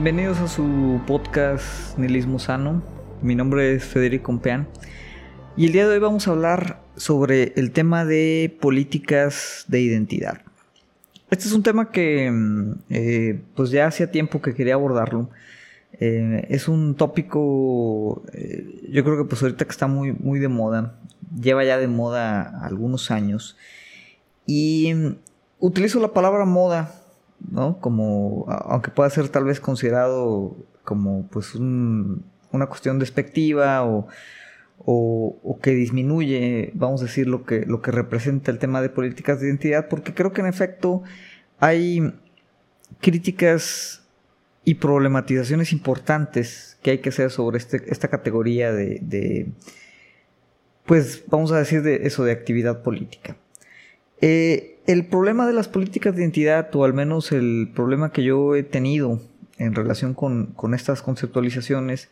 Bienvenidos a su podcast Nihilismo Sano. Mi nombre es Federico Compeán y el día de hoy vamos a hablar sobre el tema de políticas de identidad. Este es un tema que mm, eh, pues ya hacía tiempo que quería abordarlo. Eh, es un tópico, eh, yo creo que pues ahorita que está muy, muy de moda, lleva ya de moda algunos años y mm, utilizo la palabra moda ¿no? Como, aunque pueda ser tal vez considerado como pues una cuestión despectiva o, o, que disminuye, vamos a decir, lo que, lo que representa el tema de políticas de identidad, porque creo que en efecto hay críticas y problematizaciones importantes que hay que hacer sobre este, esta categoría de, de, pues vamos a decir de eso, de actividad política. Eh, el problema de las políticas de identidad, o al menos el problema que yo he tenido en relación con, estas conceptualizaciones,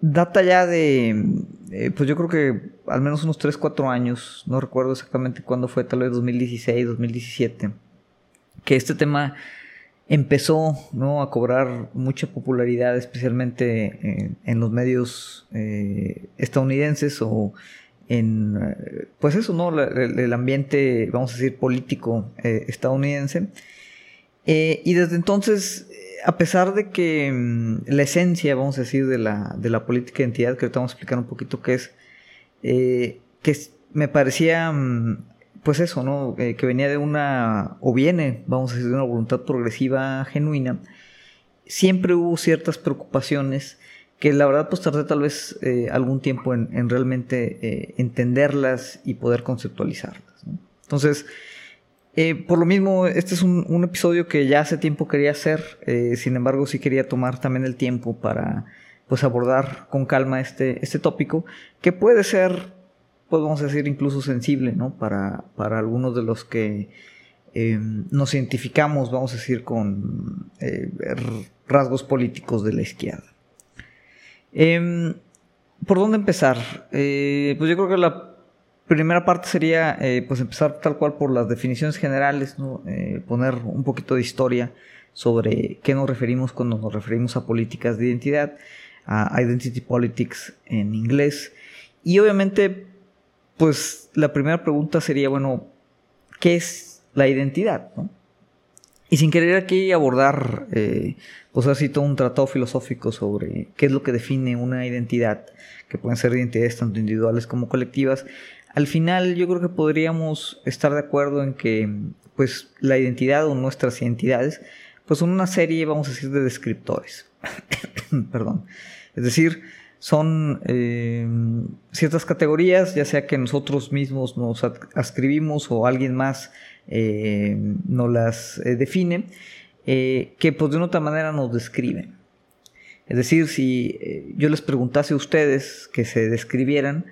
data ya de, eh, pues yo creo que al menos unos 3, 4 años, no recuerdo exactamente cuándo fue, tal vez 2016, 2017, que este tema empezó ¿no? a cobrar mucha popularidad, especialmente en los medios eh, estadounidenses o en, eh, pues eso, ¿no? El, ambiente, vamos a decir, político eh, estadounidense. Eh, y desde entonces, a pesar de que mm, la esencia, vamos a decir, de la, de la política de identidad, que ahorita vamos a explicar un poquito qué es, que me parecía, mm, pues eso, ¿no? que venía de una, o viene, vamos a decir, de una voluntad progresiva genuina, siempre hubo ciertas preocupaciones que la verdad pues tardé tal vez eh, algún tiempo en, realmente eh, entenderlas y poder conceptualizarlas. Entonces, eh, por lo mismo, este es un, episodio que ya hace tiempo quería hacer, sin embargo sí quería tomar también el tiempo para pues abordar con calma este, este tópico, que puede ser, podemos decir, incluso sensible, ¿no? Para, para algunos de los que nos identificamos, vamos a decir, con rasgos políticos de la izquierda. Em, ¿Por dónde empezar? Eh, pues yo creo que la primera parte sería eh, pues empezar tal cual por las definiciones generales, eh, poner un poquito de historia sobre qué nos referimos cuando nos referimos a políticas de identidad, a identity politics en inglés. Y obviamente, pues la primera pregunta sería, bueno, ¿qué es la identidad? Y sin querer aquí abordar, pues así todo un tratado filosófico sobre qué es lo que define una identidad, que pueden ser identidades tanto individuales como colectivas, al final yo creo que podríamos estar de acuerdo en que pues la identidad o nuestras identidades pues son una serie, vamos a decir, de descriptores. Perdón. Es decir, son eh, ciertas categorías, ya sea que nosotros mismos nos adscribimos o alguien más eh, nos las eh, define, eh, que pues de una otra manera nos describen. Es decir, si yo les preguntase a ustedes que se describieran,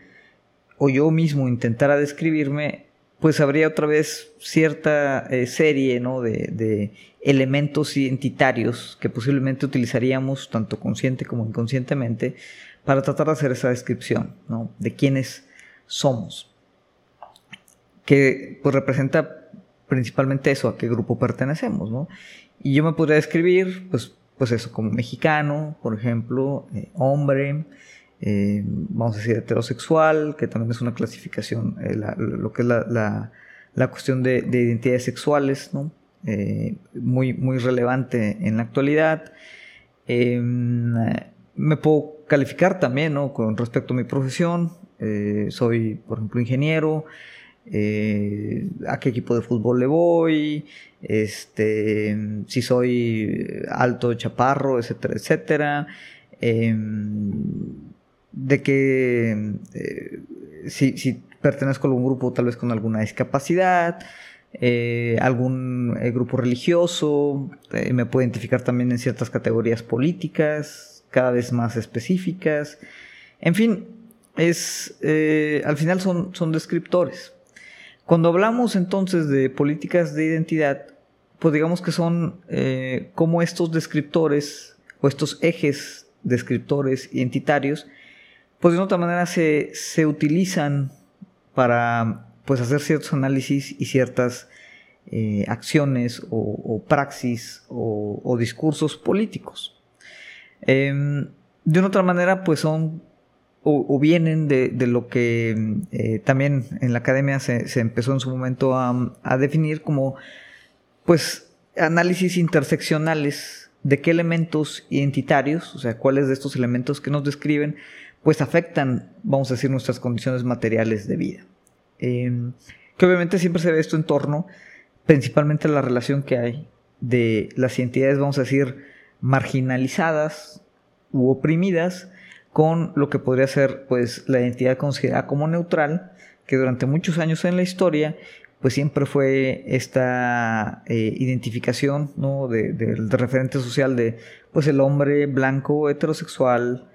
o yo mismo intentara describirme, pues habría otra vez cierta serie ¿no? de, de, elementos identitarios que posiblemente utilizaríamos tanto consciente como inconscientemente para tratar de hacer esa descripción ¿no? de quiénes somos. Que pues representa principalmente eso, a qué grupo pertenecemos, ¿no? Y yo me podría describir, pues, pues eso, como mexicano, por ejemplo, eh, hombre, eh, vamos a decir heterosexual, que también es una clasificación, eh, lo que es la, cuestión de, identidades sexuales, ¿no? muy, muy relevante en la actualidad. Em, me puedo calificar también, ¿no? Con respecto a mi profesión, soy, por ejemplo, ingeniero, eh, a qué equipo de fútbol le voy, este, si soy alto, chaparro, etcétera, etcétera. Em, de que eh, si, pertenezco a algún grupo tal vez con alguna discapacidad, eh, algún grupo religioso, me puedo identificar también en ciertas categorías políticas, cada vez más específicas. En fin, es, al final son, son descriptores. Cuando hablamos entonces de políticas de identidad, pues digamos que son eh, como estos descriptores o estos ejes descriptores identitarios, pues de otra manera se, se utilizan para pues hacer ciertos análisis y ciertas eh, acciones o, praxis o, discursos políticos. Em, de una otra manera, pues son o, vienen de, lo que eh, también en la academia se, empezó en su momento a, definir como pues análisis interseccionales de qué elementos identitarios, o sea, cuáles de estos elementos que nos describen, pues afectan, vamos a decir, nuestras condiciones materiales de vida. Em, que obviamente siempre se ve esto en torno principalmente a la relación que hay de las identidades, vamos a decir, marginalizadas u oprimidas con lo que podría ser pues la identidad considerada como neutral, que durante muchos años en la historia pues siempre fue esta eh, identificación ¿no? del referente social de pues el hombre blanco heterosexual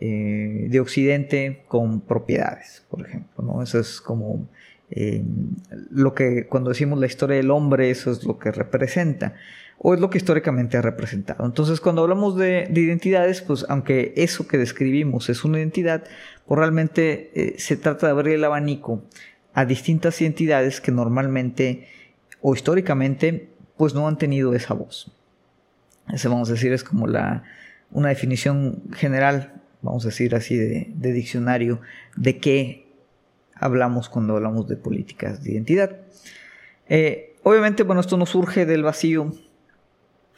eh, de occidente con propiedades por ejemplo ¿no? eso es como eh, lo que cuando decimos la historia del hombre eso es lo que representa o es lo que históricamente ha representado. Entonces, cuando hablamos de, identidades, pues aunque eso que describimos es una identidad, pues realmente eh, se trata de abrir el abanico a distintas identidades que normalmente o históricamente pues no han tenido esa voz. Ese vamos a decir es como la, una definición general, vamos a decir así, de, diccionario de qué hablamos cuando hablamos de políticas de identidad. Eh, obviamente, bueno, esto no surge del vacío,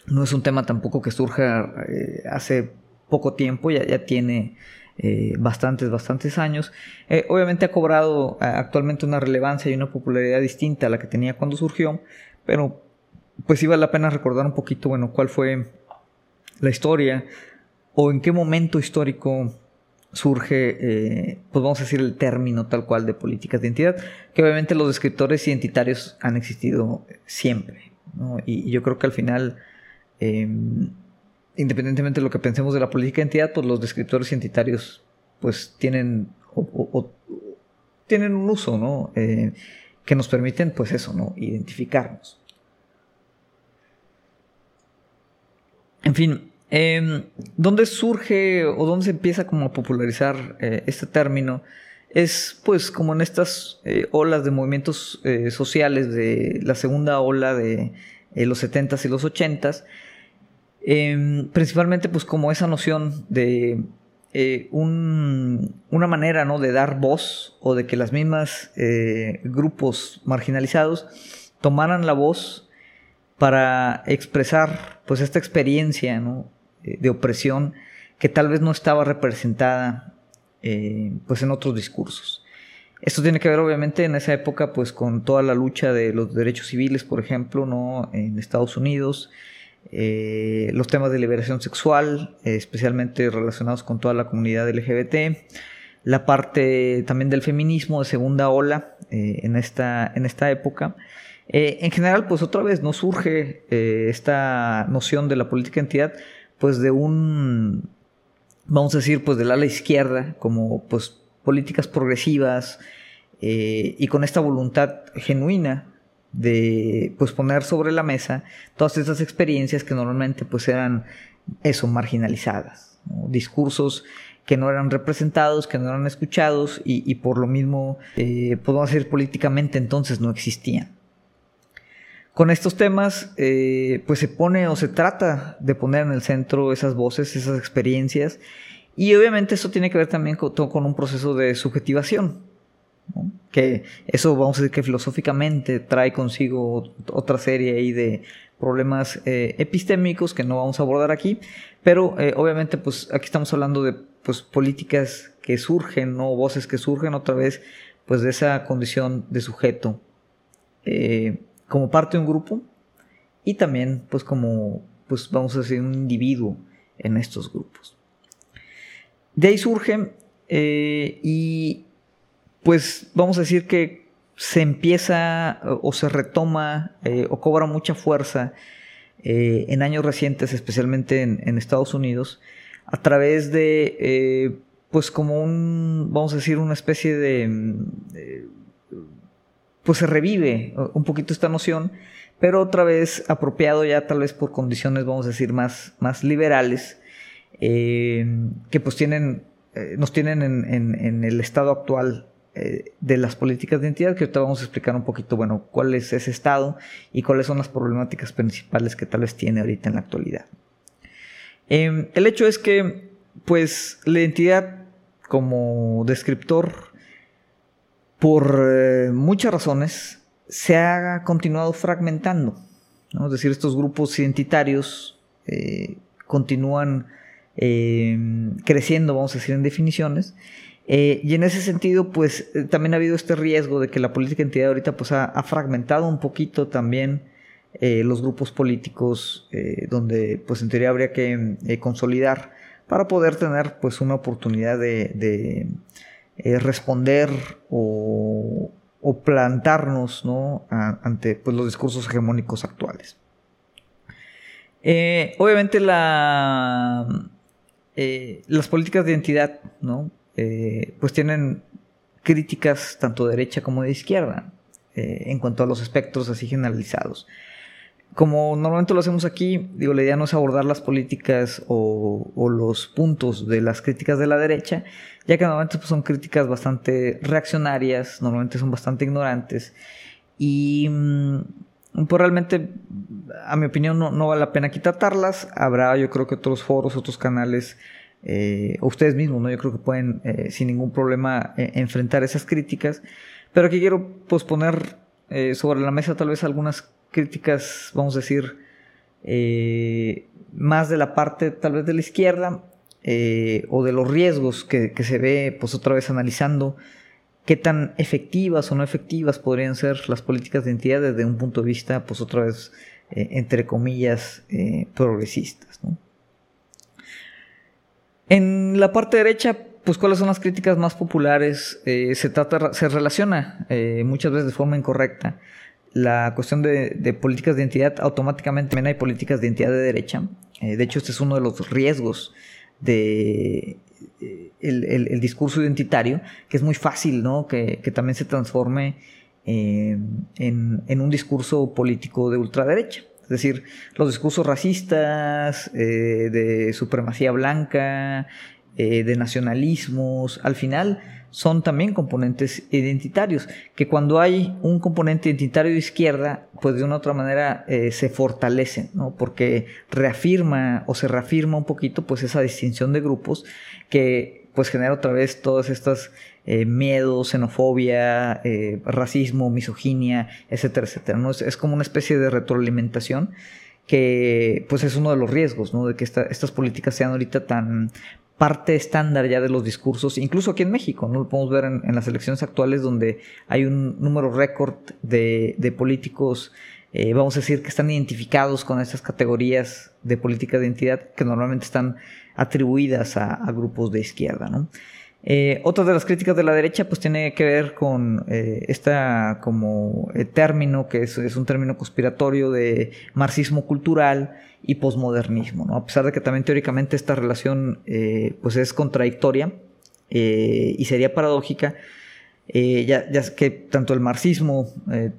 no es un tema tampoco que surja eh, hace poco tiempo, ya, ya tiene eh, bastantes, bastantes años. Eh, obviamente ha cobrado actualmente una relevancia y una popularidad distinta a la que tenía cuando surgió, pero pues sí vale la pena recordar un poquito, bueno, cuál fue la historia o en qué momento histórico surge, pues vamos a decir, el término tal cual de políticas de identidad, que obviamente los escritores identitarios han existido siempre, y yo creo que al final Em, independientemente de lo que pensemos de la política de entidad, pues los descriptores identitarios pues tienen, tienen un uso, ¿no? Eh, que nos permiten, pues eso, ¿no? Identificarnos. En fin, em, ¿dónde surge o dónde se empieza como a popularizar eh, este término? Es pues como en estas eh, olas de movimientos sociales de la segunda ola de los 70s y los 80s, Em, principalmente pues como esa noción de eh, una manera ¿no? de dar voz o de que las mismas eh, grupos marginalizados tomaran la voz para expresar pues esta experiencia eh, de opresión que tal vez no estaba representada pues en otros discursos. Esto tiene que ver obviamente en esa época pues con toda la lucha de los derechos civiles, por ejemplo, ¿no? en Estados Unidos, eh, los temas de liberación sexual, eh, especialmente relacionados con toda la comunidad LGBT, la parte también del feminismo de segunda ola eh, en, esta, en esta época. en general, pues otra vez no surge esta noción de la política entidad, pues de un, vamos a decir, pues del ala izquierda, como pues políticas progresivas y con esta voluntad genuina de pues poner sobre la mesa todas esas experiencias que normalmente pues eran eso, marginalizadas, discursos que no eran representados, que no eran escuchados y, por lo mismo, eh, podemos decir políticamente entonces no existían. Con estos temas, eh, pues se pone o se trata de poner en el centro esas voces, esas experiencias, y obviamente eso tiene que ver también con un proceso de subjetivación. Que eso vamos a decir que filosóficamente trae consigo otra serie ahí de problemas eh, epistémicos que no vamos a abordar aquí, pero eh, obviamente pues aquí estamos hablando de pues políticas que surgen, ¿no? voces que surgen otra vez pues de esa condición de sujeto eh, como parte de un grupo y también pues como pues vamos a decir un individuo en estos grupos. De ahí surgen y pues vamos a decir que se empieza o se retoma eh, o cobra mucha fuerza eh, en años recientes, especialmente en, Estados Unidos, a través de, eh, pues como un, vamos a decir, una especie de, pues se revive un poquito esta noción, pero otra vez apropiado ya tal vez por condiciones, vamos a decir, más, más liberales, que pues tienen, nos tienen en el estado actual eh, de las políticas de identidad, que ahorita vamos a explicar un poquito, bueno, cuál es ese estado y cuáles son las problemáticas principales que tal vez tiene ahorita en la actualidad. Em, el hecho es que, pues, la identidad como descriptor, por eh, muchas razones, se ha continuado fragmentando. Es decir, estos grupos identitarios eh, continúan em, creciendo, vamos a decir, en definiciones. Eh, y en ese sentido, pues también ha habido este riesgo de que la política de identidad ahorita pues, ha fragmentado un poquito también eh, los grupos políticos eh, donde pues en teoría habría que eh, consolidar para poder tener pues una oportunidad de, responder o, plantarnos ¿no? ante pues, los discursos hegemónicos actuales. obviamente la, las políticas de identidad ¿no? Pues tienen críticas tanto de derecha como de izquierda en cuanto a los espectros así generalizados como normalmente lo hacemos aquí, digo, la idea no es abordar las políticas o, los puntos de las críticas de la derecha, ya que normalmente pues, son críticas bastante reaccionarias, normalmente son bastante ignorantes y mm, pues realmente, a mi opinión, no, vale la pena aquí tratarlas. Habrá, yo creo que otros foros, otros canales, eh, ustedes mismos, ¿no? Yo creo que pueden eh, sin ningún problema eh, enfrentar esas críticas. Pero aquí quiero pues poner sobre la mesa tal vez algunas críticas, vamos a decir, eh, más de la parte tal vez de la izquierda eh, o de los riesgos que, se ve pues otra vez analizando qué tan efectivas o no efectivas podrían ser las políticas de identidad desde un punto de vista pues otra vez eh, entre comillas progresistas. En la parte derecha pues cuáles son las críticas más populares se trata se relaciona muchas veces de forma incorrecta la cuestión de, políticas de identidad, automáticamente también hay políticas de identidad de derecha. Eh, de hecho, este es uno de los riesgos de eh, el, discurso identitario, que es muy fácil, ¿no? Que, también se transforme eh, en, un discurso político de ultraderecha. Es decir, los discursos racistas, de supremacía blanca, de nacionalismos, al final son también componentes identitarios, que cuando hay un componente identitario de izquierda, pues de una u otra manera eh, se fortalecen, ¿no? porque reafirma o se reafirma un poquito pues esa distinción de grupos que pues genera otra vez todas estas eh, miedos, xenofobia, eh, racismo, misoginia, etcétera, etcétera. ¿no? Es, como una especie de retroalimentación que pues es uno de los riesgos, ¿no? De que estas políticas sean ahorita tan parte estándar ya de los discursos, incluso aquí en México, ¿no? Lo podemos ver en, las elecciones actuales donde hay un número récord de, políticos, eh, vamos a decir, que están identificados con estas categorías de política de identidad que normalmente están atribuidas a, grupos de izquierda, ¿no? Eh, otra de las críticas de la derecha pues tiene que ver con eh, esta como término que es, un término conspiratorio de marxismo cultural y posmodernismo, ¿no? A pesar de que también teóricamente esta relación eh, pues es contradictoria eh, y sería paradójica, eh, ya, que tanto el marxismo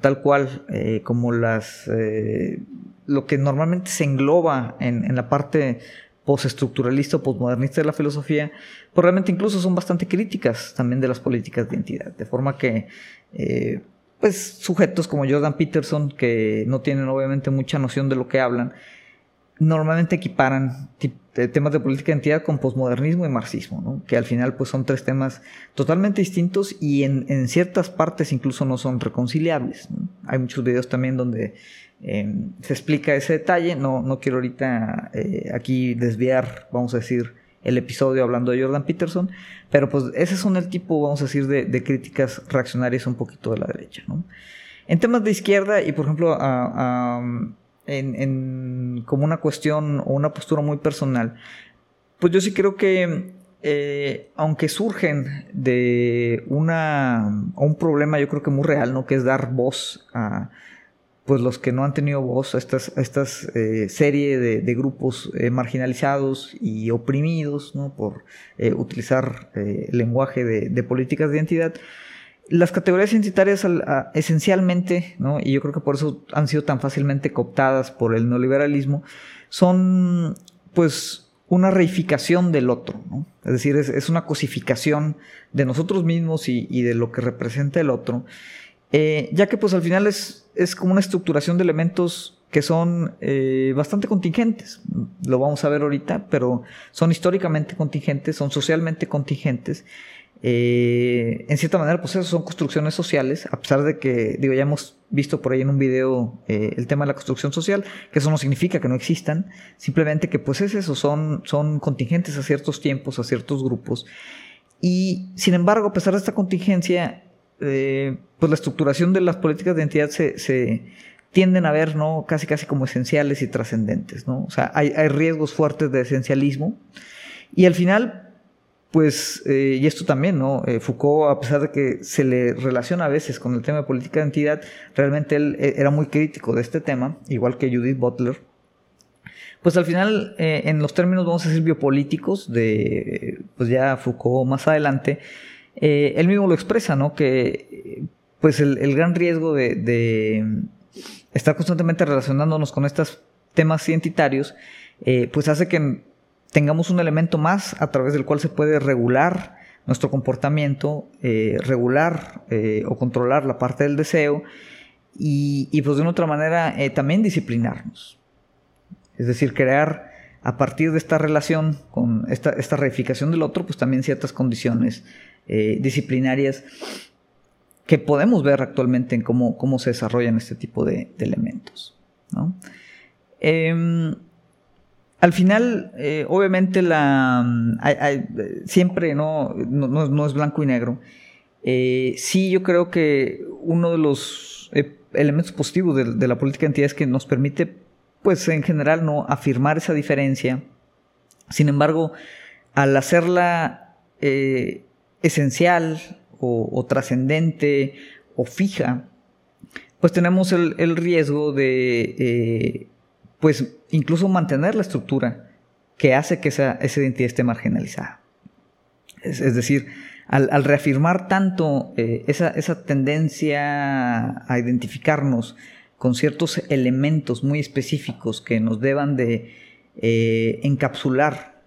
tal cual como las lo que normalmente se engloba en, en la parte postestructuralista o postmodernista de la filosofía, pues realmente incluso son bastante críticas también de las políticas de identidad, de forma que pues sujetos como Jordan Peterson, que no tienen obviamente mucha noción de lo que hablan, normalmente equiparan temas de política de identidad con posmodernismo y marxismo, ¿no? que al final pues son tres temas totalmente distintos y en, ciertas partes incluso no son reconciliables. Hay muchos videos también donde em, se explica ese detalle, no, no quiero ahorita eh, aquí desviar, vamos a decir, el episodio hablando de Jordan Peterson, pero pues ese son el tipo, vamos a decir, de, críticas reaccionarias un poquito de la derecha. En temas de izquierda y por ejemplo en, como una cuestión o una postura muy personal, pues yo sí creo que eh, aunque surgen de una, un problema yo creo que muy real, ¿no? Que es dar voz a pues los que no han tenido voz, estas, estas eh, serie de, grupos eh, marginalizados y oprimidos, ¿no? Por utilizar el lenguaje de, de políticas de identidad las categorías identitarias esencialmente, ¿no? y yo creo que por eso han sido tan fácilmente cooptadas por el neoliberalismo, son pues una reificación del otro, ¿no? Es decir, es, una cosificación de nosotros mismos y, de lo que representa el otro, eh, ya que pues al final es, es como una estructuración de elementos que son eh, bastante contingentes. Lo vamos a ver ahorita, pero son históricamente contingentes, son socialmente contingentes. Eh, en cierta manera, pues eso son construcciones sociales, a pesar de que, digo, ya hemos visto por ahí en un video eh, el tema de la construcción social, que eso no significa que no existan, simplemente que pues es eso, son, son contingentes a ciertos tiempos, a ciertos grupos. Y sin embargo, a pesar de esta contingencia, pues la estructuración de las políticas de identidad se, se tienden a ver, ¿no? Casi casi como esenciales y trascendentes, ¿no? O sea, hay, riesgos fuertes de esencialismo. Y al final, pues, eh, y esto también, ¿no? Eh, Foucault, a pesar de que se le relaciona a veces con el tema de política de identidad, realmente él eh, era muy crítico de este tema, igual que Judith Butler. Pues al final, en los términos, vamos a decir, biopolíticos, de, pues ya Foucault más adelante, él mismo lo expresa, ¿no? Que, pues el, gran riesgo de estar constantemente relacionándonos con estos temas identitarios, eh, pues hace que tengamos un elemento más a través del cual se puede regular nuestro comportamiento, eh, regular eh, o controlar la parte del deseo y, pues de una otra manera también disciplinarnos. Es decir, crear a partir de esta relación con esta, esta reificación del otro, pues también ciertas condiciones disciplinarias que podemos ver actualmente en cómo, cómo se desarrollan este tipo de, elementos. Em, al final, eh, obviamente, la, siempre no, no, es blanco y negro. Eh, sí, yo creo que uno de los eh, elementos positivos de, la política de entidad es que nos permite, pues en general, no afirmar esa diferencia. Sin embargo, al hacerla esencial, o, trascendente o fija, pues tenemos el, riesgo de, eh, pues incluso mantener la estructura que hace que esa, identidad esté marginalizada. Es, decir, al, reafirmar tanto eh, esa, tendencia a identificarnos con ciertos elementos muy específicos que nos deban de eh, encapsular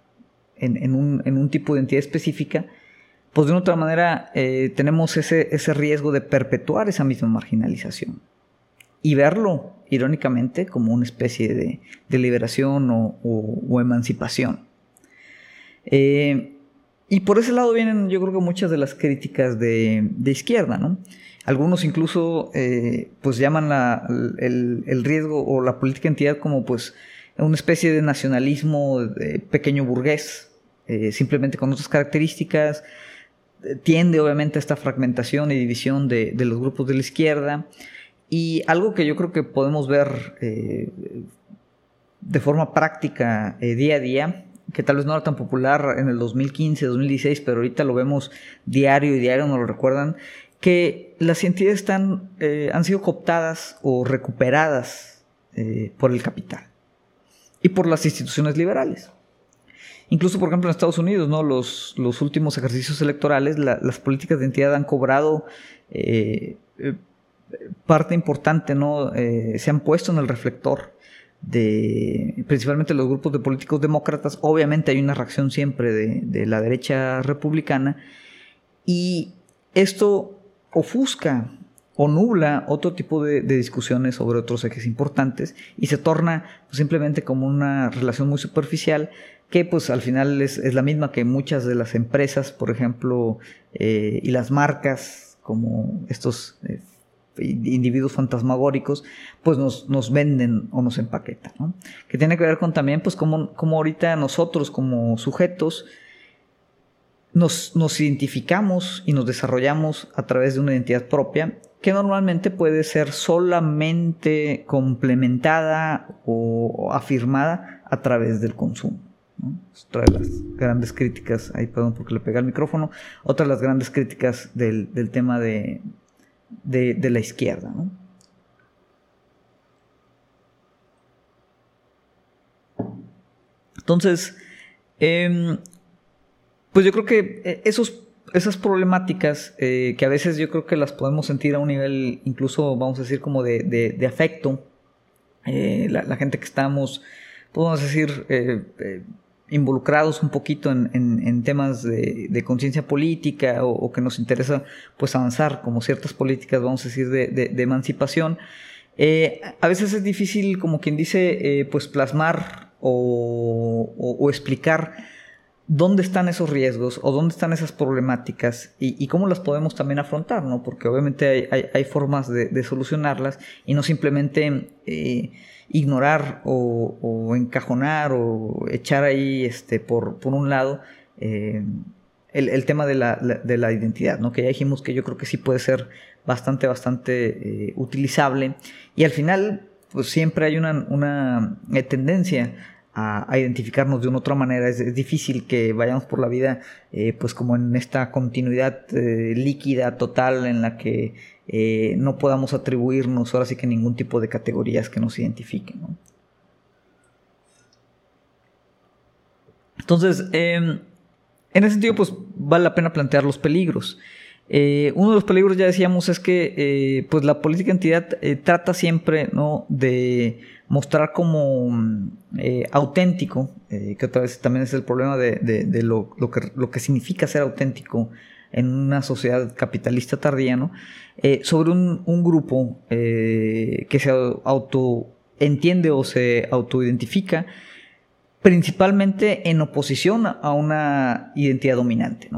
en, un, en, un, tipo de identidad específica, pues de una otra manera eh, tenemos ese, ese riesgo de perpetuar esa misma marginalización y verlo, irónicamente, como una especie de, liberación o, emancipación. Eh, y por ese lado vienen, yo creo que muchas de las críticas de, izquierda, ¿no? Algunos incluso, eh, pues llaman el, riesgo o la política entidad como, pues, una especie de nacionalismo pequeño burgués, simplemente con otras características, tiende obviamente a esta fragmentación y división de, los grupos de la izquierda. Y algo que yo creo que podemos ver eh, de forma práctica eh, día a día, que tal vez no era tan popular en el 2015, 2016, pero ahorita lo vemos diario y diario nos lo recuerdan, que las entidades están, eh, han sido cooptadas o recuperadas por el capital y por las instituciones liberales. Incluso, por ejemplo, en Estados Unidos, los, últimos ejercicios electorales, las políticas de identidad han cobrado eh, eh, parte importante. Eh, se han puesto en el reflector de principalmente los grupos de políticos demócratas. Obviamente hay una reacción siempre de, la derecha republicana y esto ofusca o nubla otro tipo de, discusiones sobre otros ejes importantes y se torna simplemente como una relación muy superficial que pues al final es, la misma que muchas de las empresas, por ejemplo, eh, y las marcas, como estos eh, individuos fantasmagóricos, pues nos, venden o nos empaquetan. Que tiene que ver con también, pues, cómo, ahorita nosotros como sujetos nos, identificamos y nos desarrollamos a través de una identidad propia que normalmente puede ser solamente complementada o afirmada a través del consumo. Otra de las grandes críticas, ahí perdón porque le pegué al micrófono, otra de las grandes críticas del, tema de, de, la izquierda. Entonces, em, pues yo creo que eh, esos, esas problemáticas, eh, que a veces yo creo que las podemos sentir a un nivel incluso, vamos a decir, como de, afecto, eh, la, gente que estamos, podemos decir, involucrados un poquito en, temas de, conciencia política o, que nos interesa pues avanzar como ciertas políticas, vamos a decir, de, emancipación, eh, a veces es difícil, como quien dice, pues plasmar o, explicar dónde están esos riesgos o dónde están esas problemáticas y, cómo las podemos también afrontar, ¿no? Porque obviamente hay, formas de, solucionarlas y no simplemente eh, ignorar o, encajonar o echar ahí este, por, por un lado eh, el, tema de la, de la, identidad, ¿no? Que ya dijimos que yo creo que sí puede ser bastante, bastante eh, utilizable y al final pues siempre hay una, una tendencia a, identificarnos de una otra manera. Es, difícil que vayamos por la vida eh, pues como en esta continuidad eh, líquida total en la que eh, no podamos atribuirnos ahora sí que ningún tipo de categorías que nos identifiquen. Entonces, em, en ese sentido, pues vale la pena plantear los peligros. uno de los peligros, ya decíamos, es que pues la política entidad trata siempre ¿no? de mostrar como eh, auténtico, eh, que otra vez también es el problema de, lo, que, significa ser auténtico en una sociedad capitalista tardía, ¿no? Eh, sobre un, grupo que se auto entiende o se autoidentifica principalmente en oposición a una identidad dominante,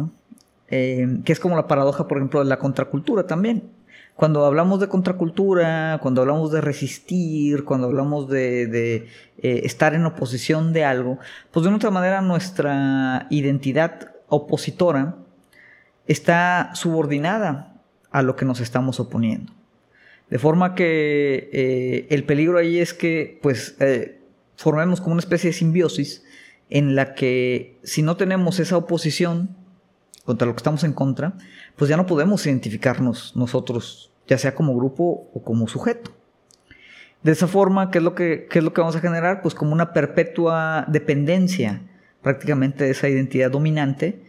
que es como la paradoja, por ejemplo, de la contracultura también cuando hablamos de contracultura, cuando hablamos de resistir, cuando hablamos de, eh, estar en oposición de algo, pues de una otra manera nuestra identidad opositora está subordinada a lo que nos estamos oponiendo. De forma que eh, el peligro ahí es que pues eh, formemos como una especie de simbiosis en la que si no tenemos esa oposición contra lo que estamos en contra, pues ya no podemos identificarnos nosotros, ya sea como grupo o como sujeto. De esa forma, ¿qué es lo que, es lo que vamos a generar? Pues como una perpetua dependencia prácticamente de esa identidad dominante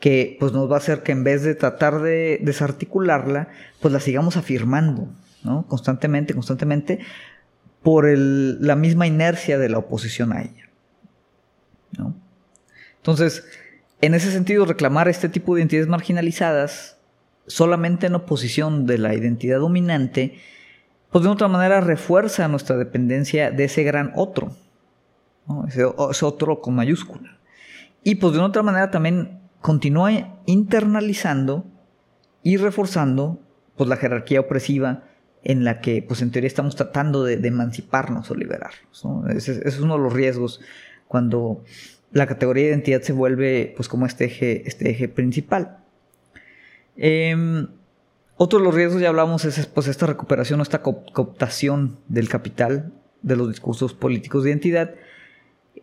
que pues nos va a hacer que en vez de tratar de desarticularla, pues la sigamos afirmando, ¿no? Constantemente, constantemente, por la misma inercia de la oposición a ella. ¿no? Entonces, en ese sentido, reclamar este tipo de identidades marginalizadas solamente en oposición de la identidad dominante, pues de otra manera refuerza nuestra dependencia de ese gran otro, ese, otro con mayúscula. Y pues de otra manera también continúa internalizando y reforzando pues la jerarquía opresiva en la que pues en teoría estamos tratando de, emanciparnos o liberarnos. ese, es uno de los riesgos cuando la categoría de identidad se vuelve pues como este eje, este eje principal. Em, otro de los riesgos, ya hablamos, es pues, esta recuperación o esta cooptación del capital de los discursos políticos de identidad,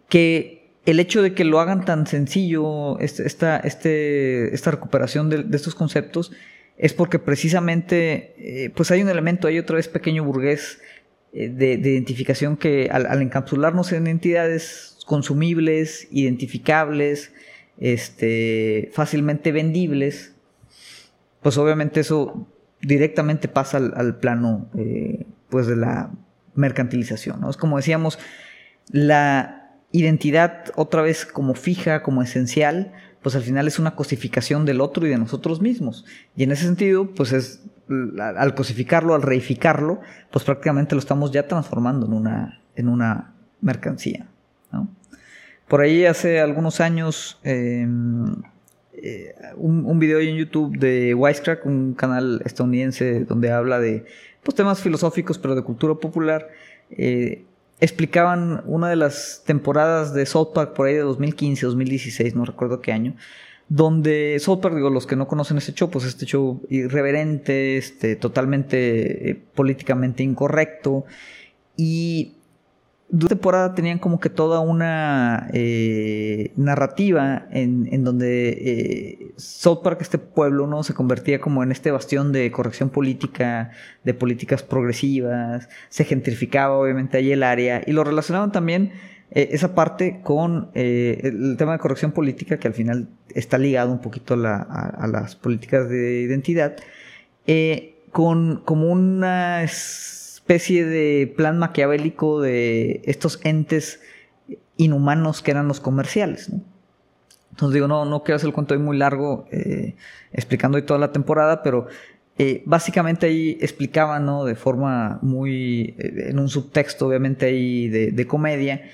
que el hecho de que lo hagan tan sencillo, esta, este, esta recuperación de, estos conceptos, es porque precisamente eh, pues hay un elemento, hay otra vez pequeño burgués eh, de, identificación que al, al, encapsularnos en entidades consumibles, identificables, este, fácilmente vendibles, pues obviamente eso directamente pasa al, plano eh, pues de la mercantilización. Es como decíamos, la identidad otra vez como fija, como esencial, pues al final es una cosificación del otro y de nosotros mismos. Y en ese sentido, pues es al cosificarlo, al reificarlo, pues prácticamente lo estamos ya transformando en una, en una mercancía. Por ahí hace algunos años em, eh, un, video en YouTube de Wisecrack, un canal estadounidense donde habla de pues, temas filosóficos pero de cultura popular. Eh, explicaban una de las temporadas de South Park por ahí de 2015, 2016, no recuerdo qué año, donde South Park, digo, los que no conocen este show, pues este show irreverente, este, totalmente eh, políticamente incorrecto, y Durante temporada tenían como que toda una eh, narrativa en, donde eh, South Park, este pueblo, ¿no? Se convertía como en este bastión de corrección política, de políticas progresivas, se gentrificaba obviamente ahí el área y lo relacionaban también eh, esa parte con el tema de corrección política que al final está ligado un poquito a, las políticas de identidad, con como unas especie de plan maquiavélico de estos entes inhumanos que eran los comerciales. Entonces digo, no, no quiero hacer el cuento muy largo eh, explicando hoy toda la temporada, pero eh, básicamente ahí explicaban, ¿no? De forma muy, eh, en un subtexto obviamente ahí de, comedia,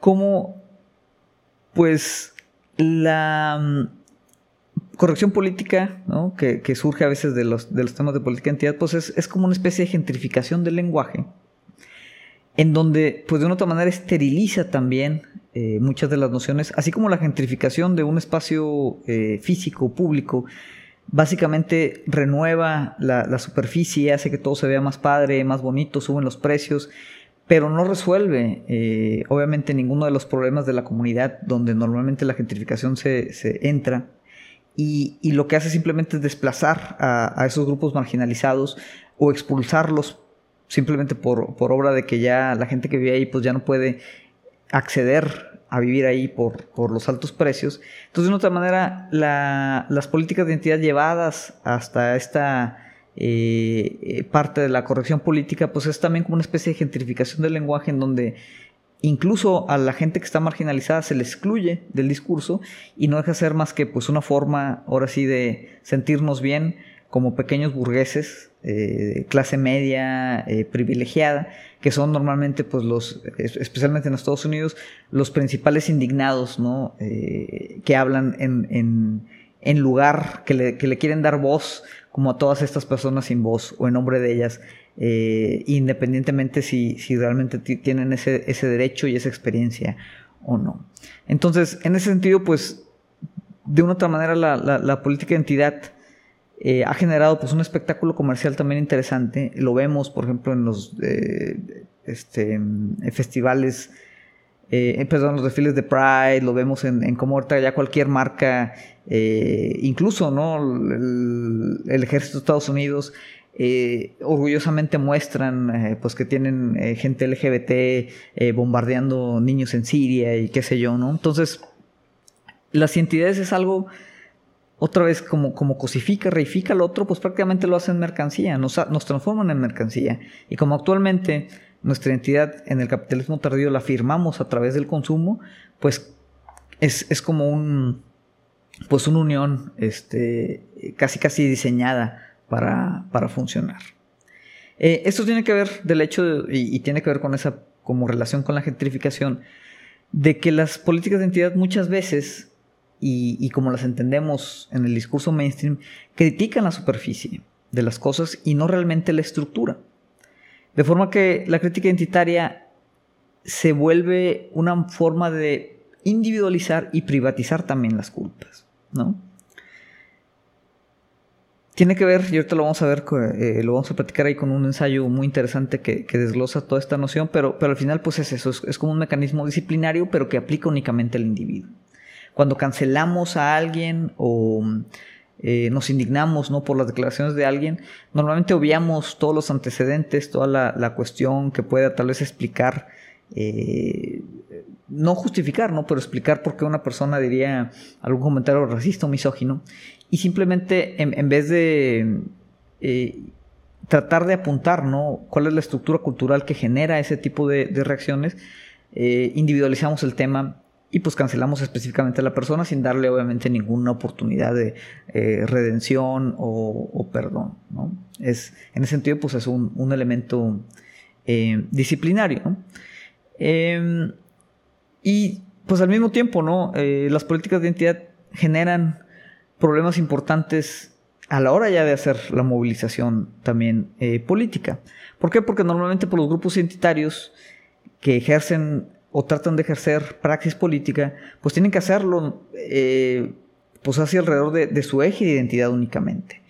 cómo pues la mm, corrección política, ¿no? que, surge a veces de los, de los temas de política de entidad, pues es, es, como una especie de gentrificación del lenguaje, en donde pues de una otra manera esteriliza también eh, muchas de las nociones, así como la gentrificación de un espacio físico, público, básicamente renueva la, superficie, hace que todo se vea más padre, más bonito, suben los precios, pero no resuelve eh, obviamente ninguno de los problemas de la comunidad donde normalmente la gentrificación se, entra. Y, lo que hace simplemente es desplazar a, esos grupos marginalizados o expulsarlos simplemente por, por obra de que ya la gente que vive ahí pues ya no puede acceder a vivir ahí por, por los altos precios. Entonces, de otra manera, las políticas de identidad llevadas hasta esta eh, eh, parte de la corrección política, pues es también como una especie de gentrificación del lenguaje en donde incluso a la gente que está marginalizada se le excluye del discurso y no deja ser más que pues una forma, ahora sí, de sentirnos bien como pequeños burgueses, eh, clase media, privilegiada, que son normalmente, pues, los, especialmente en Estados Unidos, los principales indignados, ¿no? Eh, que hablan en, en, lugar, que le, que le, quieren dar voz, como a todas estas personas sin voz, o en nombre de ellas, eh, independientemente si, si realmente tienen ese, ese derecho y esa experiencia o no. Entonces, en ese sentido, pues, de una u otra manera, la, la, política de entidad eh, ha generado pues un espectáculo comercial también interesante. Lo vemos, por ejemplo, en los eh, este, festivales, eh, perdón, los desfiles de Pride, lo vemos en, cómo ahorita ya cualquier marca, incluso ¿no? El, ejército de Estados Unidos, orgullosamente muestran pues que tienen gente LGBT bombardeando niños en Siria y qué sé yo, ¿no? Entonces, las entidades es algo otra vez como, como cosifica, reifica al otro, pues prácticamente lo hacen mercancía, nos, nos transforman en mercancía. Y como actualmente nuestra identidad en el capitalismo tardío la firmamos a través del consumo, pues es, es como un, pues una unión este, casi casi diseñada para, para funcionar. Eh, esto tiene que ver del hecho, y, y, tiene que ver con esa como relación con la gentrificación, de que las políticas de identidad muchas veces y, como las entendemos en el discurso mainstream, critican la superficie de las cosas y no realmente la estructura. De forma que la crítica identitaria se vuelve una forma de individualizar y privatizar también las culpas, ¿no? Tiene que ver, y ahorita lo vamos a ver, eh, lo vamos a platicar ahí con un ensayo muy interesante que, desglosa toda esta noción, pero, pero al final pues es eso, es como un mecanismo disciplinario, pero que aplica únicamente al individuo cuando cancelamos a alguien o eh, nos indignamos ¿no? por las declaraciones de alguien, normalmente obviamos todos los antecedentes, toda la, cuestión que pueda tal vez explicar, eh, no justificar, ¿no? pero explicar por qué una persona diría algún comentario racista o misógino, y simplemente en, vez de eh, tratar de apuntar ¿no? cuál es la estructura cultural que genera ese tipo de, reacciones, individualizamos el tema y pues cancelamos específicamente a la persona sin darle obviamente ninguna oportunidad de eh, redención o, perdón. ¿no? Es, en ese sentido pues es un, elemento eh, disciplinario. Em, y pues al mismo tiempo ¿no? Eh, las políticas de identidad generan problemas importantes a la hora ya de hacer la movilización también política. ¿Por qué? Porque normalmente por los grupos identitarios que ejercen o tratan de ejercer praxis política, pues tienen que hacerlo eh, pues hacia alrededor de, su eje de identidad únicamente.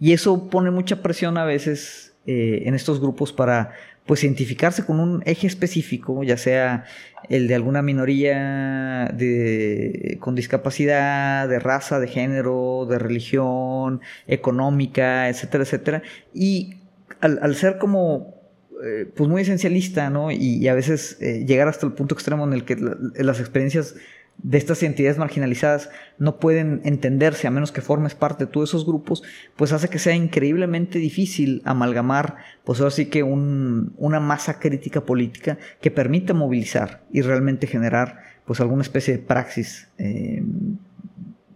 Y eso pone mucha presión a veces eh, en estos grupos para pues identificarse con un eje específico, ya sea el de alguna minoría de, con discapacidad, de raza, de género, de religión, económica, etcétera, etcétera. Y al ser como eh, pues muy esencialista, ¿no? Y, a veces eh, llegar hasta el punto extremo en el que las experiencias de estas entidades marginalizadas no pueden entenderse a menos que formes parte de todos esos grupos, pues hace que sea increíblemente difícil amalgamar, pues ahora sí que una masa crítica política que permita movilizar y realmente generar pues alguna especie de praxis eh,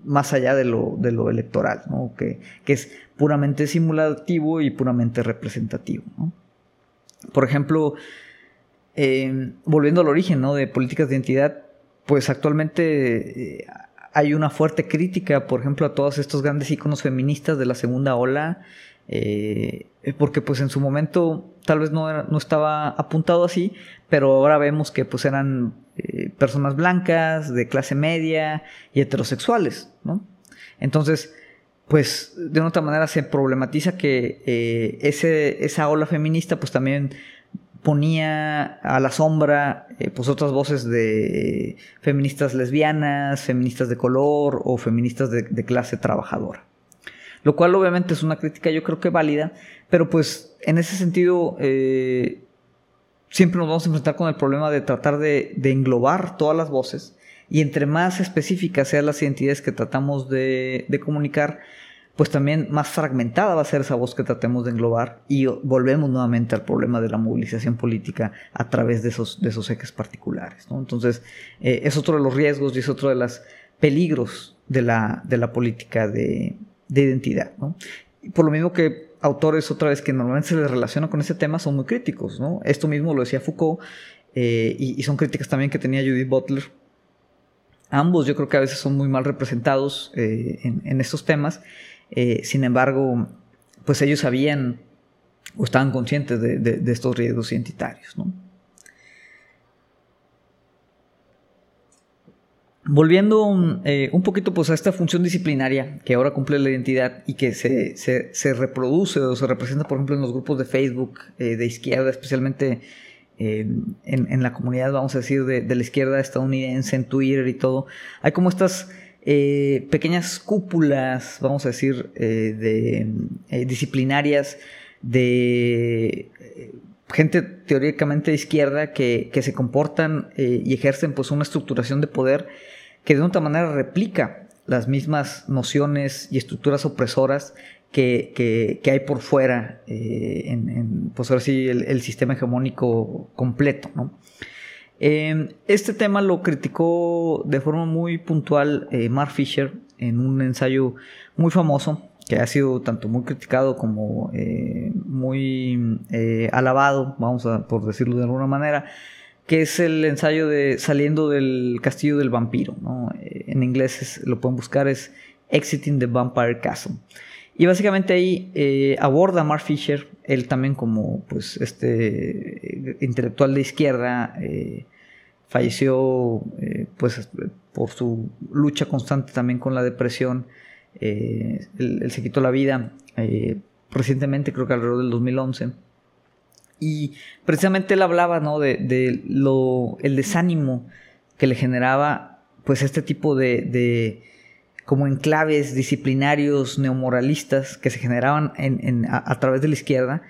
más allá de lo, de lo electoral, que, que, es puramente simulativo y puramente representativo. Por ejemplo, eh, volviendo al origen de políticas de identidad, pues actualmente eh, hay una fuerte crítica, por ejemplo, a todos estos grandes íconos feministas de la segunda ola, eh, porque pues en su momento tal vez no, no, estaba apuntado así, pero ahora vemos que pues eran eh, personas blancas, de clase media y heterosexuales, ¿no? Entonces, pues de una otra manera se problematiza que ese, esa ola feminista pues también ponía a la sombra eh, pues otras voces de feministas lesbianas, feministas de color o feministas de, clase trabajadora. Lo cual obviamente es una crítica yo creo que válida, pero pues en ese sentido eh, siempre nos vamos a enfrentar con el problema de tratar de, englobar todas las voces y entre más específicas sean las identidades que tratamos de comunicar, pues también más fragmentada va a ser esa voz que tratemos de englobar y volvemos nuevamente al problema de la movilización política a través de esos, de esos ejes particulares. Entonces, eh, es otro de los riesgos y es otro de los peligros de la, de la política de, identidad. por lo mismo que autores, otra vez, que normalmente se les relaciona con ese tema, son muy críticos. Esto mismo lo decía Foucault eh, y, son críticas también que tenía Judith Butler. Ambos yo creo que a veces son muy mal representados eh, en, en estos temas eh, sin embargo, pues ellos sabían o estaban conscientes de, estos riesgos identitarios. Volviendo eh, un poquito pues, a esta función disciplinaria que ahora cumple la identidad y que se, reproduce o se representa, por ejemplo, en los grupos de Facebook eh, de izquierda, especialmente en, la comunidad, vamos a decir, de, de, la izquierda estadounidense, en Twitter y todo, hay como estas eh, pequeñas cúpulas, vamos a decir, eh, de, eh, disciplinarias de gente teóricamente de izquierda que, se comportan y ejercen pues una estructuración de poder que de otra manera replica las mismas nociones y estructuras opresoras que, hay por fuera en, pues ahora sí, el, el, sistema hegemónico completo, ¿no? Em, este tema lo criticó de forma muy puntual eh, Mark Fisher en un ensayo muy famoso que ha sido tanto muy criticado como eh, muy eh, alabado, vamos a por decirlo de alguna manera, que es el ensayo de Saliendo del Castillo del Vampiro. En inglés lo pueden buscar, es Exiting the Vampire Castle. Y básicamente ahí aborda Mark Fisher él también como pues este intelectual de izquierda eh, falleció eh, pues por su lucha constante también con la depresión eh, él, se quitó la vida recientemente creo que alrededor del 2011 y precisamente él hablaba ¿no? de, lo el desánimo que le generaba pues este tipo de como enclaves disciplinarios neomoralistas que se generaban a, través de la izquierda,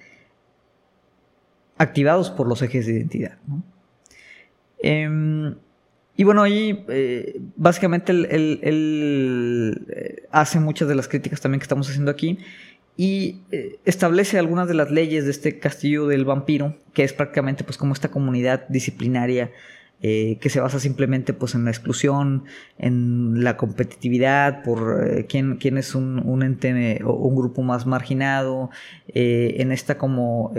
activados por los ejes de identidad. Em, y bueno, ahí eh, básicamente él, eh, hace muchas de las críticas también que estamos haciendo aquí y eh, establece algunas de las leyes de este castillo del vampiro, que es prácticamente pues como esta comunidad disciplinaria eh, que se basa simplemente pues en la exclusión, en la competitividad por eh, quién, es un, ente o un grupo más marginado, eh, en esta como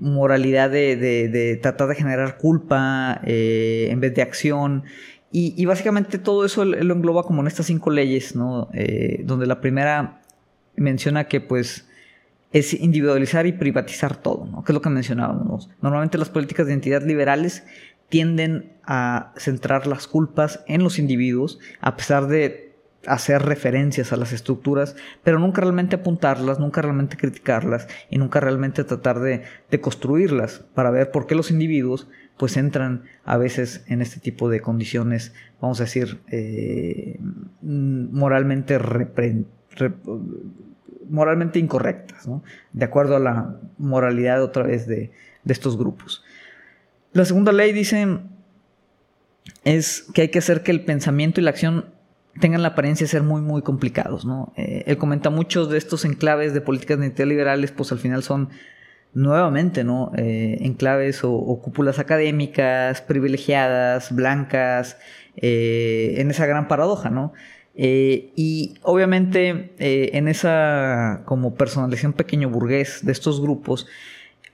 moralidad de, tratar de generar culpa en vez de acción. Y, básicamente todo eso lo engloba como en estas cinco leyes, ¿no? donde la primera menciona que pues es individualizar y privatizar todo, ¿no? que es lo que mencionábamos. Normalmente las políticas de identidad liberales tienden a centrar las culpas en los individuos, a pesar de hacer referencias a las estructuras, pero nunca realmente apuntarlas, nunca realmente criticarlas y nunca realmente tratar de, construirlas para ver por qué los individuos pues entran a veces en este tipo de condiciones, vamos a decir, eh, moralmente moralmente incorrectas, de acuerdo a la moralidad otra vez de, estos grupos. La segunda ley dice es que hay que hacer que el pensamiento y la acción tengan la apariencia de ser muy, muy complicados. ¿no? Eh, él comenta muchos de estos enclaves de políticas de liberales, pues al final son nuevamente, ¿no? Eh, enclaves o, cúpulas académicas, privilegiadas, blancas, eh, en esa gran paradoja, ¿no? y obviamente en esa como personalización pequeño burgués de estos grupos,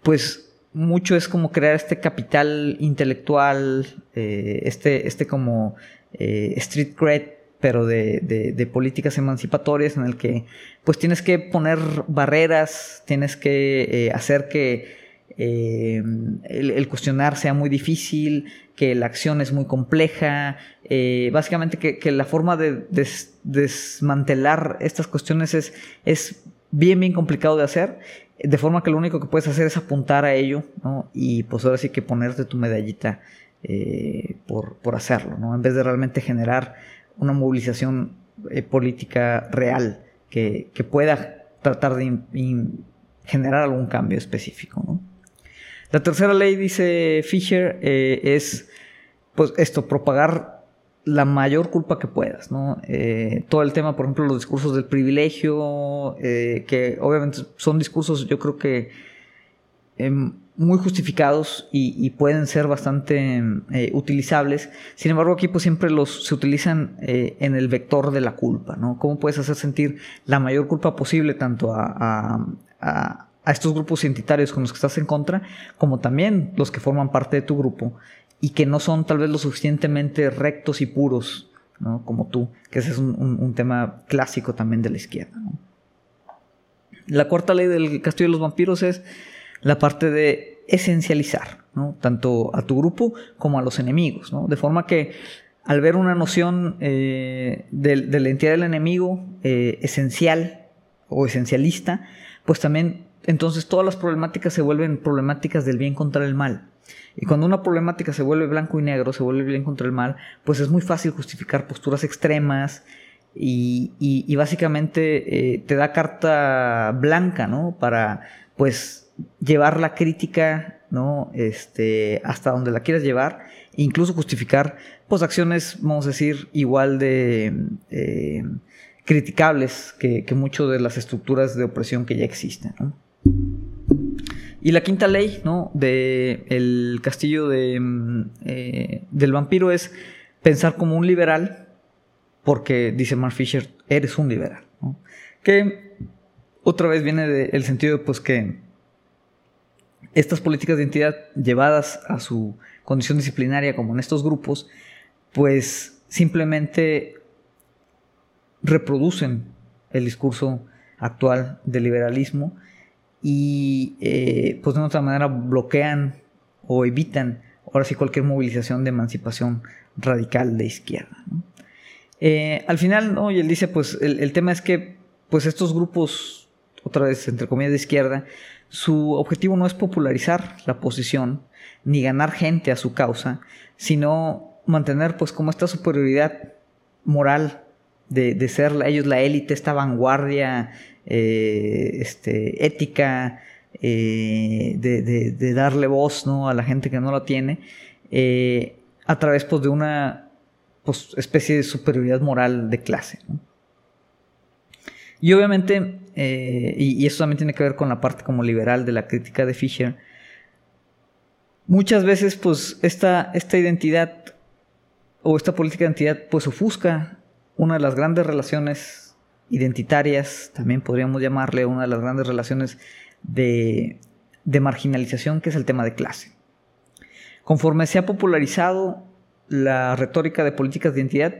pues mucho es como crear este capital intelectual, este, este como street cred pero de, políticas emancipatorias en el que pues tienes que poner barreras, tienes que eh, hacer que eh, el, cuestionar sea muy difícil, que la acción es muy compleja, eh, básicamente que, la forma de desmantelar estas cuestiones es, es bien, bien complicado de hacer, de forma que lo único que puedes hacer es apuntar a ello, ¿no? Y pues ahora sí que ponerte tu medallita por, por hacerlo, ¿no? En vez de realmente generar una movilización eh, política real que, pueda tratar de generar algún cambio específico. La tercera ley, dice Fisher, eh, es pues esto, propagar la mayor culpa que puedas, ¿no? Eh, todo el tema, por ejemplo, los discursos del privilegio, que obviamente son discursos, yo creo que em, muy justificados y, pueden ser bastante eh, utilizables. Sin embargo, aquí pues siempre los se utilizan eh, en el vector de la culpa, ¿no? ¿Cómo puedes hacer sentir la mayor culpa posible tanto a, estos grupos identitarios con los que estás en contra, como también los que forman parte de tu grupo y que no son tal vez lo suficientemente rectos y puros, ¿no? Como tú, que ese es un, tema clásico también de la izquierda, La cuarta ley del castillo de los vampiros es la parte de esencializar, ¿no? tanto a tu grupo como a los enemigos, de forma que al ver una noción eh, de, la entidad del enemigo eh, esencial o esencialista, pues también entonces todas las problemáticas se vuelven problemáticas del bien contra el mal. Y cuando una problemática se vuelve blanco y negro, se vuelve bien contra el mal, pues es muy fácil justificar posturas extremas y, básicamente eh, te da carta blanca, ¿no? Para, pues, llevar la crítica, ¿no? Este, hasta donde la quieras llevar, incluso justificar, pues, acciones, vamos a decir, igual de eh, criticables que, que muchas de las estructuras de opresión que ya existen, Y la quinta ley, ¿no? De el castillo de, mm, eh, del vampiro es pensar como un liberal, porque dice Mark Fisher, eres un liberal, Que otra vez viene del sentido, pues, que estas políticas de identidad llevadas a su condición disciplinaria como en estos grupos, pues simplemente reproducen el discurso actual del liberalismo y eh, pues de otra manera bloquean o evitan ahora sí cualquier movilización de emancipación radical de izquierda. Eh, al final, ¿no? y él dice, pues el, tema es que pues estos grupos, otra vez entre comillas de izquierda, su objetivo no es popularizar la posición ni ganar gente a su causa, sino mantener pues como esta superioridad moral de, ser ellos la élite, esta vanguardia eh, este, ética, eh, de, darle voz ¿no? a la gente que no la tiene, eh, a través pues, de una pues, especie de superioridad moral de clase. Y obviamente, y, eso también tiene que ver con la parte como liberal de la crítica de Fisher, muchas veces pues esta, esta identidad o esta política de identidad pues ofusca una de las grandes relaciones identitarias, también podríamos llamarle una de las grandes relaciones de, de marginalización que es el tema de clase. Conforme se ha popularizado la retórica de políticas de identidad,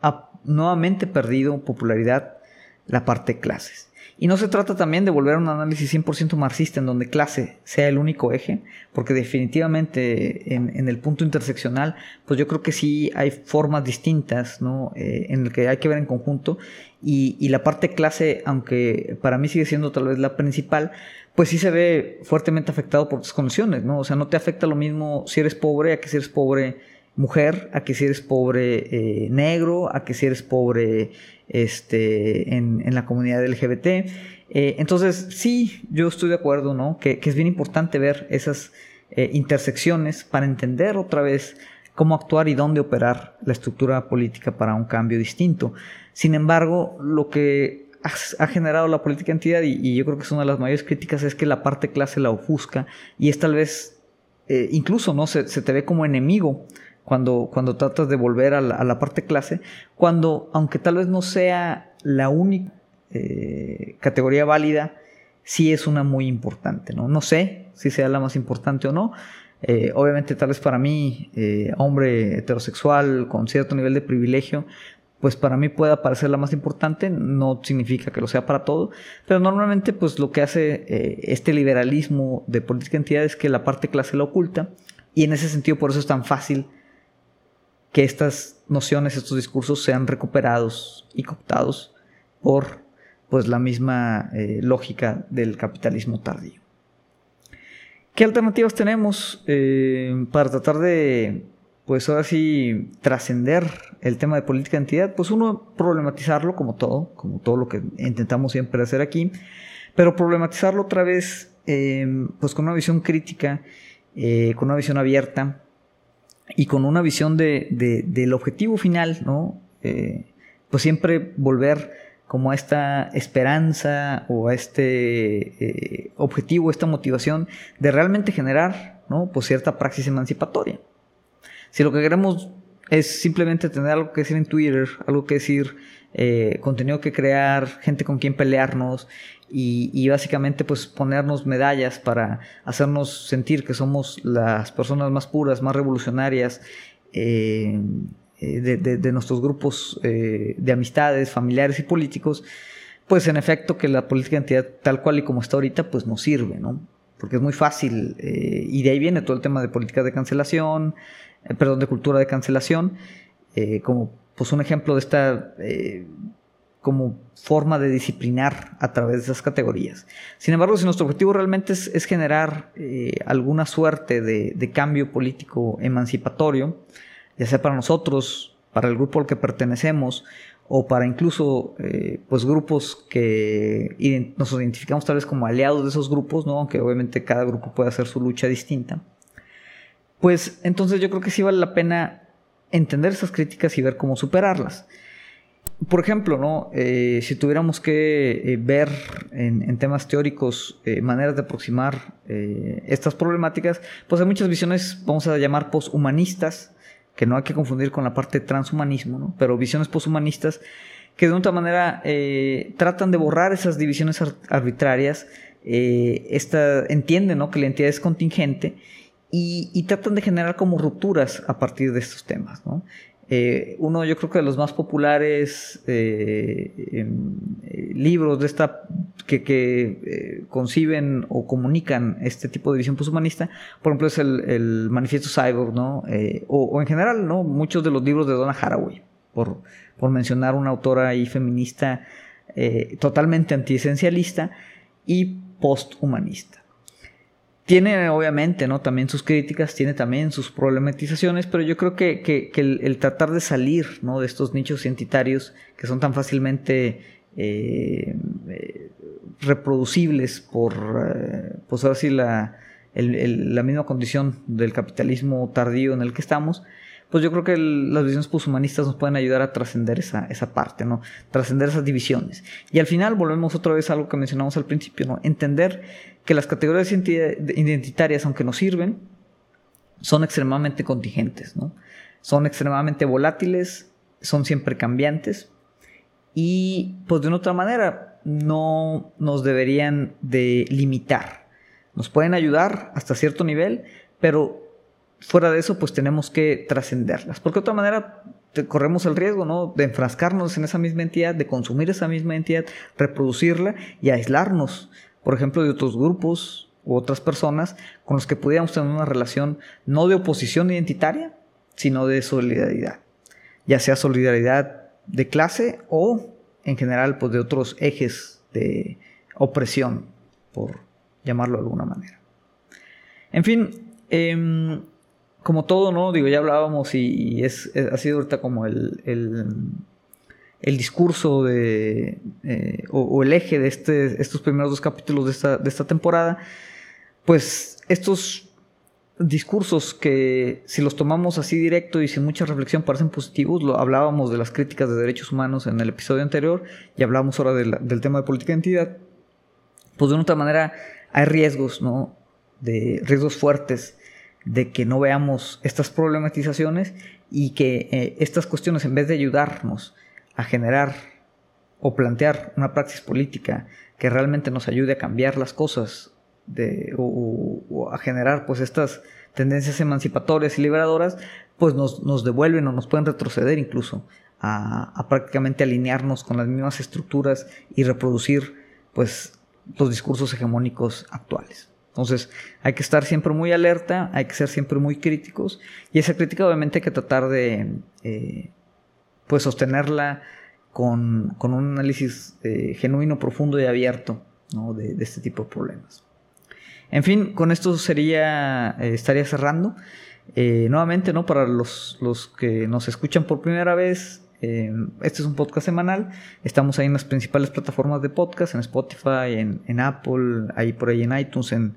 ha nuevamente perdido popularidad la parte clases. Y no se trata también de volver a un análisis 100% marxista en donde clase sea el único eje, porque definitivamente en, el punto interseccional, pues yo creo que sí hay formas distintas, ¿no? Eh, en el que hay que ver en conjunto. Y, la parte clase, aunque para mí sigue siendo tal vez la principal, pues sí se ve fuertemente afectado por tus condiciones, ¿no? O sea, no te afecta lo mismo si eres pobre a que si eres pobre mujer, a que si eres pobre eh, negro, a que si eres pobre este, en, la comunidad LGBT. Eh, entonces, sí, yo estoy de acuerdo, ¿no? Que, es bien importante ver esas eh, intersecciones para entender otra vez cómo actuar y dónde operar la estructura política para un cambio distinto. Sin embargo, lo que ha, generado la política entidad, y, yo creo que es una de las mayores críticas, es que la parte clase la ofusca y es tal vez, eh, incluso, ¿no? Se, te ve como enemigo cuando, cuando tratas de volver a la, parte clase, cuando, aunque tal vez no sea la única eh, categoría válida, sí es una muy importante, ¿no? No sé si sea la más importante o no. Eh, obviamente tal vez para mí, hombre heterosexual con cierto nivel de privilegio, pues para mí pueda parecer la más importante, no significa que lo sea para todo, pero normalmente pues lo que hace eh, este liberalismo de política de entidad es que la parte clase la oculta y en ese sentido por eso es tan fácil que estas nociones, estos discursos sean recuperados y cooptados por pues la misma eh, lógica del capitalismo tardío. ¿Qué alternativas tenemos eh, para tratar de pues ahora sí trascender el tema de política de entidad, pues uno problematizarlo como todo, como todo lo que intentamos siempre hacer aquí, pero problematizarlo otra vez em, pues con una visión crítica, eh, con una visión abierta y con una visión de, del objetivo final, ¿no? Eh, pues siempre volver como a esta esperanza o a este eh, objetivo, esta motivación de realmente generar, ¿no? Pues cierta praxis emancipatoria. Si lo que queremos es simplemente tener algo que decir en Twitter, algo que decir, eh, contenido que crear, gente con quien pelearnos y, básicamente pues ponernos medallas para hacernos sentir que somos las personas más puras, más revolucionarias eh, eh, de, nuestros grupos de amistades, familiares y políticos, pues en efecto que la política de entidad tal cual y como está ahorita pues no sirve, ¿no? Porque es muy fácil y de ahí viene todo el tema de política de cancelación, perdón, de cultura de cancelación, como pues un ejemplo de esta eh, como forma de disciplinar a través de esas categorías. Sin embargo, si nuestro objetivo realmente es, generar alguna suerte de, cambio político emancipatorio, ya sea para nosotros, para el grupo al que pertenecemos, o para incluso pues grupos que nos identificamos tal vez como aliados de esos grupos, ¿no? aunque obviamente cada grupo puede hacer su lucha distinta pues entonces yo creo que sí vale la pena entender esas críticas y ver cómo superarlas. Por ejemplo, ¿no? Eh, si tuviéramos que eh, ver en, temas teóricos eh, maneras de aproximar estas problemáticas, pues hay muchas visiones, vamos a llamar poshumanistas, que no hay que confundir con la parte de transhumanismo, ¿no? pero visiones poshumanistas que de otra manera tratan de borrar esas divisiones arbitrarias, esta, entienden ¿no? que la entidad es contingente y, tratan de generar como rupturas a partir de estos temas. Eh, uno, yo creo que de los más populares eh, eh, libros de esta que, conciben o comunican este tipo de visión poshumanista, por ejemplo, es el, Manifiesto Cyborg, ¿no? O, en general, ¿no? Muchos de los libros de Donna Haraway, por, por mencionar una autora y feminista totalmente antiesencialista y posthumanista. Tiene obviamente ¿no? también sus críticas, tiene también sus problematizaciones, pero yo creo que, el, tratar de salir ¿no? de estos nichos identitarios que son tan fácilmente eh, eh, reproducibles por, eh, pues ahora sí, la, la misma condición del capitalismo tardío en el que estamos, pues yo creo que las visiones poshumanistas nos pueden ayudar a trascender esa, esa parte, ¿no? Trascender esas divisiones. Y al final volvemos otra vez a algo que mencionamos al principio, ¿no? Entender que las categorías identitarias, aunque nos sirven, son extremadamente contingentes, ¿no? Son extremadamente volátiles, son siempre cambiantes y pues de una otra manera no nos deberían de limitar. Nos pueden ayudar hasta cierto nivel, pero fuera de eso, pues tenemos que trascenderlas. Porque de otra manera corremos el riesgo, ¿no? De enfrascarnos en esa misma entidad, de consumir esa misma entidad, reproducirla y aislarnos, por ejemplo, de otros grupos u otras personas con los que pudiéramos tener una relación no de oposición identitaria, sino de solidaridad. Ya sea solidaridad de clase o, en general, pues de otros ejes de opresión, por llamarlo de alguna manera. En fin, eh, como todo, ¿no? Digo, ya hablábamos y, es, ha sido ahorita como el, el, discurso de, eh, o, el eje de este, estos primeros dos capítulos de esta, de esta temporada, pues estos discursos que si los tomamos así directo y sin mucha reflexión parecen positivos, lo hablábamos de las críticas de derechos humanos en el episodio anterior y hablábamos ahora del tema de política de identidad, pues de una otra manera hay riesgos, ¿no? De riesgos fuertes de que no veamos estas problematizaciones y que eh, estas cuestiones en vez de ayudarnos a generar o plantear una praxis política que realmente nos ayude a cambiar las cosas o, a generar pues estas tendencias emancipatorias y liberadoras, pues nos, devuelven o nos pueden retroceder incluso a, a, prácticamente alinearnos con las mismas estructuras y reproducir pues los discursos hegemónicos actuales. Entonces hay que estar siempre muy alerta, hay que ser siempre muy críticos y esa crítica obviamente hay que tratar de eh, pues sostenerla con, un análisis eh, genuino, profundo y abierto de, este tipo de problemas. En fin, con esto sería, eh, estaría cerrando. Nuevamente, ¿no? Para los, los, que nos escuchan por primera vez, este es un podcast semanal. Estamos ahí en las principales plataformas de podcast, en Spotify, en, Apple, ahí por ahí en iTunes, en,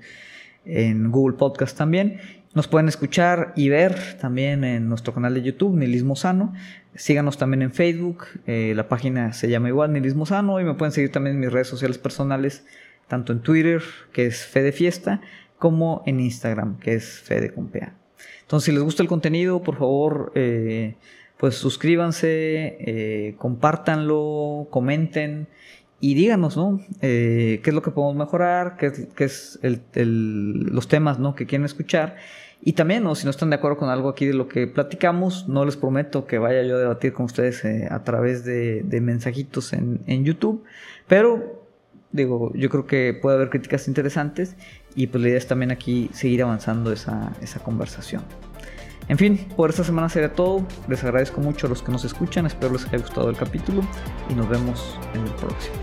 en Google Podcast también. Nos pueden escuchar y ver también en nuestro canal de YouTube, Nilismo Sano. Síganos también en Facebook, eh, la página se llama igual Nilismo Sano y me pueden seguir también en mis redes sociales personales, tanto en Twitter, que es Fede Fiesta, como en Instagram, que es Fede Compea. Entonces, si les gusta el contenido, por favor, eh, pues suscríbanse, eh, compártanlo, comenten y díganos, ¿no? qué es lo que podemos mejorar, qué es, es los temas, ¿no? Que quieren escuchar y también, si no están de acuerdo con algo aquí de lo que platicamos, no les prometo que vaya yo a debatir con ustedes eh, a través de, mensajitos en, YouTube, pero digo, yo creo que puede haber críticas interesantes y pues la idea es también aquí seguir avanzando esa, esa conversación. En fin, por esta semana sería todo. Les agradezco mucho a los que nos escuchan, espero les haya gustado el capítulo y nos vemos en el próximo.